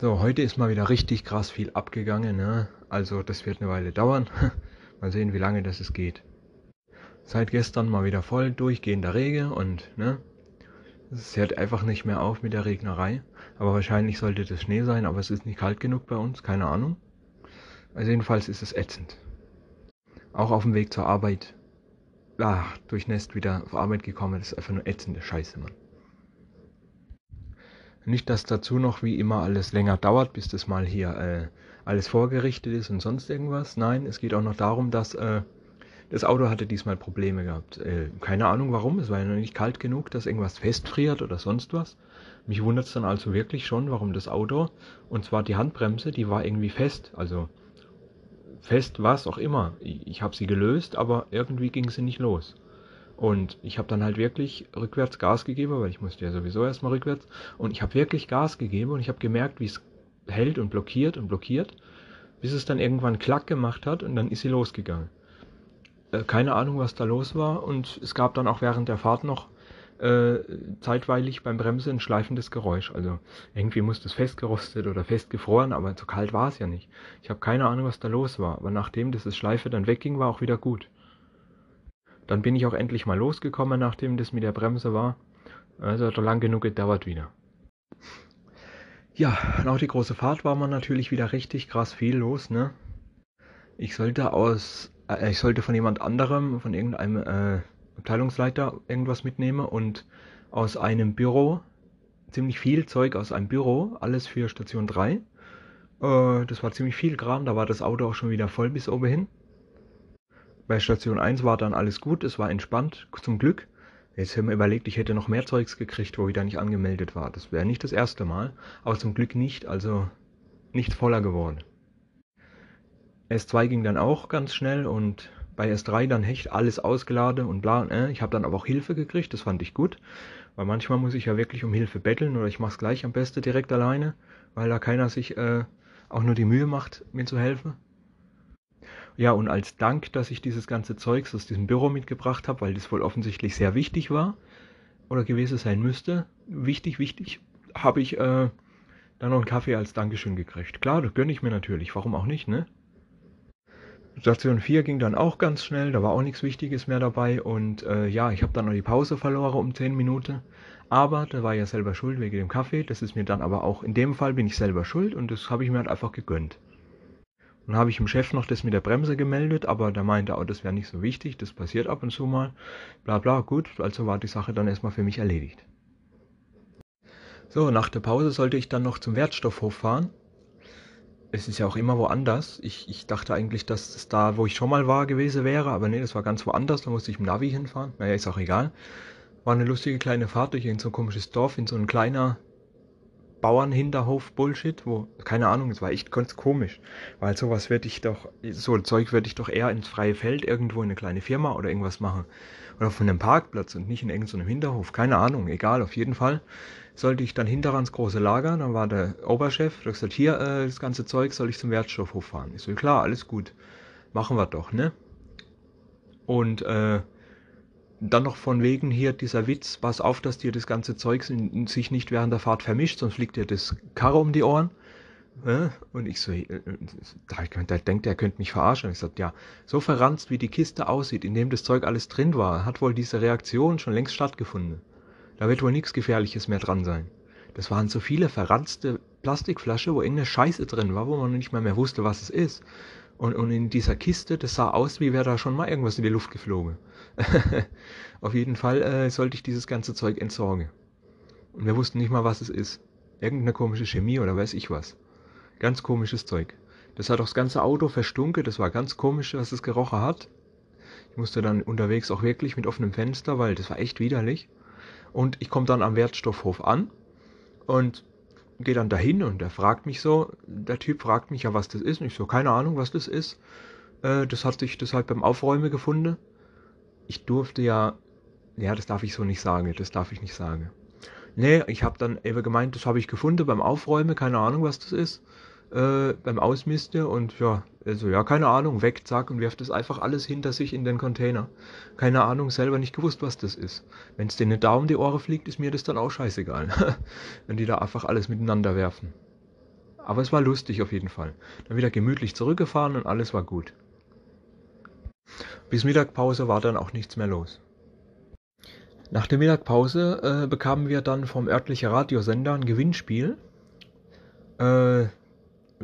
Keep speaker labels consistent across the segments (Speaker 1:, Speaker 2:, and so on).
Speaker 1: So, heute ist mal wieder richtig krass viel abgegangen. Ne? Also das wird eine Weile dauern. mal sehen, wie lange das es geht. Seit gestern mal wieder voll durchgehender Regen und ne, es hört einfach nicht mehr auf mit der Regnerei. Aber wahrscheinlich sollte das Schnee sein, aber es ist nicht kalt genug bei uns, keine Ahnung. Also jedenfalls ist es ätzend. Auch auf dem Weg zur Arbeit, ach, durchnässt wieder auf Arbeit gekommen, das ist einfach nur ätzende Scheiße, Mann. Nicht, dass dazu noch wie immer alles länger dauert, bis das mal hier äh, alles vorgerichtet ist und sonst irgendwas. Nein, es geht auch noch darum, dass äh, das Auto hatte diesmal Probleme gehabt. Äh, keine Ahnung warum, es war ja noch nicht kalt genug, dass irgendwas festfriert oder sonst was. Mich wundert es dann also wirklich schon, warum das Auto, und zwar die Handbremse, die war irgendwie fest. Also fest was auch immer. Ich, ich habe sie gelöst, aber irgendwie ging sie nicht los. Und ich habe dann halt wirklich rückwärts Gas gegeben, weil ich musste ja sowieso erstmal rückwärts. Und ich habe wirklich Gas gegeben und ich habe gemerkt, wie es hält und blockiert und blockiert, bis es dann irgendwann Klack gemacht hat und dann ist sie losgegangen. Äh, keine Ahnung, was da los war. Und es gab dann auch während der Fahrt noch äh, zeitweilig beim Bremsen ein schleifendes Geräusch. Also irgendwie muss das festgerostet oder festgefroren, aber so kalt war es ja nicht. Ich habe keine Ahnung, was da los war. Aber nachdem das Schleife dann wegging, war auch wieder gut. Dann bin ich auch endlich mal losgekommen, nachdem das mit der Bremse war. Also hat lang genug gedauert wieder. Ja, und auch die große Fahrt war man natürlich wieder richtig krass viel los, ne? Ich sollte aus, äh, ich sollte von jemand anderem, von irgendeinem äh, Abteilungsleiter irgendwas mitnehmen und aus einem Büro, ziemlich viel Zeug aus einem Büro, alles für Station 3. Äh, das war ziemlich viel Kram, da war das Auto auch schon wieder voll bis oben hin. Bei Station 1 war dann alles gut, es war entspannt, zum Glück. Jetzt haben wir überlegt, ich hätte noch mehr Zeugs gekriegt, wo ich da nicht angemeldet war. Das wäre nicht das erste Mal, aber zum Glück nicht, also nicht voller geworden. S2 ging dann auch ganz schnell und bei S3 dann echt alles ausgeladen und bla. Äh. Ich habe dann aber auch Hilfe gekriegt, das fand ich gut, weil manchmal muss ich ja wirklich um Hilfe betteln oder ich mache es gleich am besten direkt alleine, weil da keiner sich äh, auch nur die Mühe macht, mir zu helfen. Ja, und als Dank, dass ich dieses ganze Zeugs aus diesem Büro mitgebracht habe, weil das wohl offensichtlich sehr wichtig war oder gewesen sein müsste, wichtig, wichtig, habe ich äh, dann noch einen Kaffee als Dankeschön gekriegt. Klar, das gönne ich mir natürlich, warum auch nicht, ne? Station 4 ging dann auch ganz schnell, da war auch nichts Wichtiges mehr dabei und äh, ja, ich habe dann noch die Pause verloren um 10 Minuten, aber da war ja selber schuld wegen dem Kaffee, das ist mir dann aber auch, in dem Fall bin ich selber schuld und das habe ich mir halt einfach gegönnt. Dann habe ich dem Chef noch das mit der Bremse gemeldet, aber der meinte auch, das wäre nicht so wichtig, das passiert ab und zu mal. Bla bla, gut, also war die Sache dann erstmal für mich erledigt. So, nach der Pause sollte ich dann noch zum Wertstoffhof fahren. Es ist ja auch immer woanders. Ich, ich dachte eigentlich, dass es da, wo ich schon mal war, gewesen wäre, aber nee, das war ganz woanders. Da musste ich mit Navi hinfahren. Naja, ist auch egal. War eine lustige kleine Fahrt durch so ein komisches Dorf, in so ein kleiner Bauernhinterhof-Bullshit, wo, keine Ahnung, es war echt ganz komisch. Weil sowas würde ich doch, so Zeug würde ich doch eher ins freie Feld irgendwo in eine kleine Firma oder irgendwas machen. Oder von einem Parkplatz und nicht in irgendeinem Hinterhof. Keine Ahnung, egal, auf jeden Fall. Sollte ich dann hinter ans große Lager, dann war der Oberchef, der gesagt, hier, äh, das ganze Zeug soll ich zum Wertstoffhof fahren. Ich so, klar, alles gut. Machen wir doch, ne? Und, äh, dann noch von wegen hier dieser Witz, pass auf, dass dir das ganze Zeug sich nicht während der Fahrt vermischt, sonst fliegt dir das Karre um die Ohren. Und ich so, äh, da denkt er, könnte mich verarschen. Ich sagte, ja, so verranzt wie die Kiste aussieht, in dem das Zeug alles drin war, hat wohl diese Reaktion schon längst stattgefunden. Da wird wohl nichts Gefährliches mehr dran sein. Das waren so viele verranzte Plastikflasche, wo irgendeine Scheiße drin war, wo man nicht mehr, mehr wusste, was es ist. Und, und in dieser Kiste, das sah aus, wie wäre da schon mal irgendwas in die Luft geflogen. Auf jeden Fall äh, sollte ich dieses ganze Zeug entsorgen. Und wir wussten nicht mal, was es ist. Irgendeine komische Chemie oder weiß ich was. Ganz komisches Zeug. Das hat auch das ganze Auto verstunken. Das war ganz komisch, was es gerochen hat. Ich musste dann unterwegs auch wirklich mit offenem Fenster, weil das war echt widerlich. Und ich komme dann am Wertstoffhof an und gehe dann dahin und der fragt mich so, der Typ fragt mich ja, was das ist. Und ich so, keine Ahnung, was das ist. Äh, das hat sich das halt beim Aufräumen gefunden. Ich durfte ja, ja, das darf ich so nicht sagen, das darf ich nicht sagen. Nee, ich habe dann eben gemeint, das habe ich gefunden beim Aufräumen, keine Ahnung, was das ist äh, beim Ausmisten und ja, also ja, keine Ahnung, weg, zack, und wirft das einfach alles hinter sich in den Container. Keine Ahnung, selber nicht gewusst, was das ist. Wenn es denen da um die Ohren fliegt, ist mir das dann auch scheißegal. Wenn die da einfach alles miteinander werfen. Aber es war lustig auf jeden Fall. Dann wieder gemütlich zurückgefahren und alles war gut. Bis Mittagpause war dann auch nichts mehr los. Nach der Mittagpause äh, bekamen wir dann vom örtlichen Radiosender ein Gewinnspiel. Äh,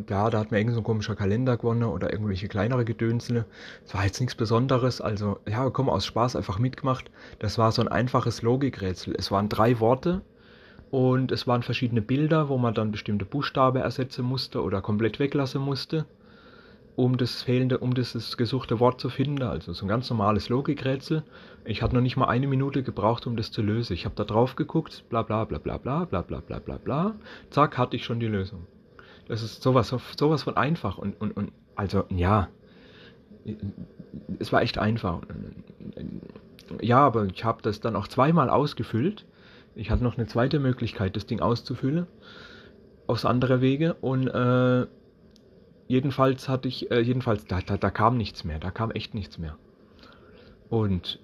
Speaker 1: ja, da hat mir irgend so ein komischer Kalender gewonnen oder irgendwelche kleinere Gedönsle. Es war jetzt nichts Besonderes, also ja, komm aus Spaß einfach mitgemacht. Das war so ein einfaches Logikrätsel. Es waren drei Worte und es waren verschiedene Bilder, wo man dann bestimmte Buchstaben ersetzen musste oder komplett weglassen musste, um das fehlende, um das gesuchte Wort zu finden. Also so ein ganz normales Logikrätsel. Ich hatte noch nicht mal eine Minute gebraucht, um das zu lösen. Ich habe da drauf geguckt, bla bla bla bla bla bla bla bla bla bla. Zack, hatte ich schon die Lösung. Das ist sowas, sowas von einfach und, und, und also ja, es war echt einfach. Ja, aber ich habe das dann auch zweimal ausgefüllt. Ich hatte noch eine zweite Möglichkeit, das Ding auszufüllen, aus anderer Wege und äh, jedenfalls hatte ich, äh, jedenfalls, da, da, da kam nichts mehr, da kam echt nichts mehr. Und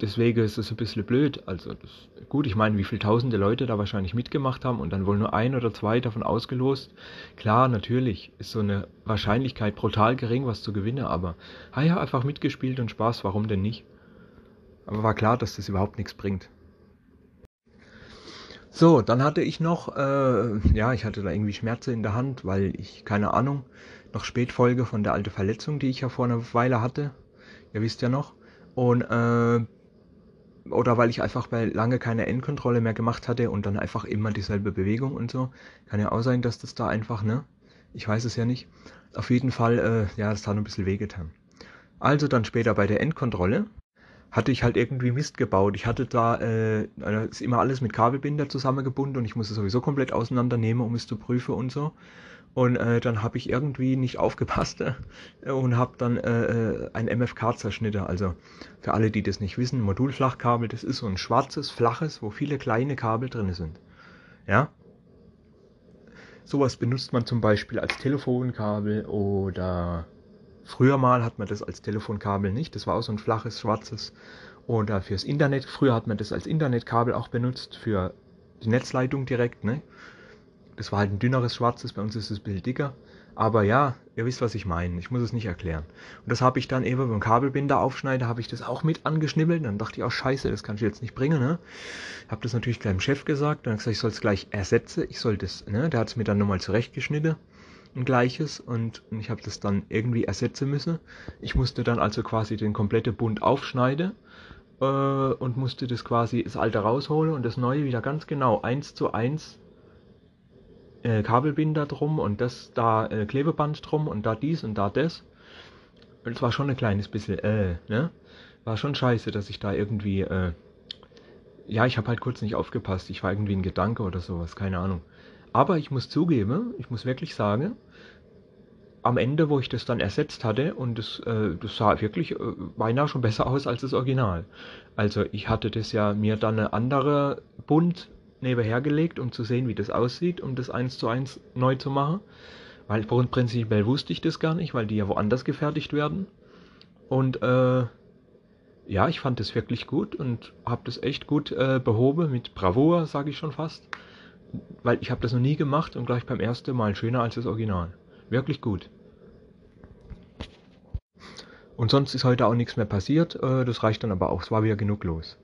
Speaker 1: deswegen ist es ein bisschen blöd. Also das, gut, ich meine, wie viele tausende Leute da wahrscheinlich mitgemacht haben und dann wohl nur ein oder zwei davon ausgelost. Klar, natürlich ist so eine Wahrscheinlichkeit brutal gering, was zu gewinnen, aber ha ja, einfach mitgespielt und Spaß, warum denn nicht? Aber war klar, dass das überhaupt nichts bringt. So, dann hatte ich noch, äh, ja, ich hatte da irgendwie Schmerzen in der Hand, weil ich, keine Ahnung, noch Spätfolge von der alten Verletzung, die ich ja vor einer Weile hatte. Ihr wisst ja noch. Und äh, oder weil ich einfach bei lange keine Endkontrolle mehr gemacht hatte und dann einfach immer dieselbe Bewegung und so. Kann ja auch sein, dass das da einfach, ne? Ich weiß es ja nicht. Auf jeden Fall, äh, ja, das hat ein bisschen wehgetan. Also dann später bei der Endkontrolle hatte ich halt irgendwie Mist gebaut. Ich hatte da, äh, ist immer alles mit Kabelbinder zusammengebunden und ich musste sowieso komplett auseinandernehmen, um es zu prüfen und so. Und äh, dann habe ich irgendwie nicht aufgepasst äh, und habe dann äh, äh ein MFK zerschnitten. Also für alle, die das nicht wissen, Modulflachkabel, das ist so ein schwarzes, flaches, wo viele kleine Kabel drin sind. Ja. Sowas benutzt man zum Beispiel als Telefonkabel oder früher mal hat man das als Telefonkabel nicht. Das war auch so ein flaches, schwarzes. Oder fürs Internet. Früher hat man das als Internetkabel auch benutzt für die Netzleitung direkt, ne? Das war halt ein dünneres schwarzes, bei uns ist es ein bisschen dicker. Aber ja, ihr wisst, was ich meine. Ich muss es nicht erklären. Und das habe ich dann eben beim Kabelbinder aufschneiden, habe ich das auch mit angeschnibbelt. Dann dachte ich auch, scheiße, das kann ich jetzt nicht bringen. Ne? Habe das natürlich gleich dem Chef gesagt. Dann habe ich gesagt, ich soll es gleich ersetzen. Ich soll das, ne? Der hat es mir dann nochmal zurechtgeschnitten. Ein gleiches. Und, ich habe das dann irgendwie ersetzen müssen. Ich musste dann also quasi den kompletten Bund aufschneiden. Äh, und musste das quasi, das alte rausholen und das neue wieder ganz genau eins zu eins äh, Kabelbinder drum und das da äh, Klebeband drum und da dies und da das. Und es war schon ein kleines bisschen, äh, ne? War schon scheiße, dass ich da irgendwie, äh, ja, ich habe halt kurz nicht aufgepasst. Ich war irgendwie ein Gedanke oder sowas, keine Ahnung. Aber ich muss zugeben, ich muss wirklich sagen, am Ende, wo ich das dann ersetzt hatte, und das, äh, das sah wirklich äh, beinahe schon besser aus als das Original. Also ich hatte das ja mir dann eine andere Bund nebenher gelegt, um zu sehen, wie das aussieht, um das eins zu eins neu zu machen. Weil prinzipiell wusste ich das gar nicht, weil die ja woanders gefertigt werden. Und äh, ja, ich fand das wirklich gut und habe das echt gut äh, behoben, mit Bravour, sage ich schon fast. Weil ich habe das noch nie gemacht und gleich beim ersten Mal schöner als das Original. Wirklich gut. Und sonst ist heute auch nichts mehr passiert. Äh, das reicht dann aber auch. Es war wieder genug los.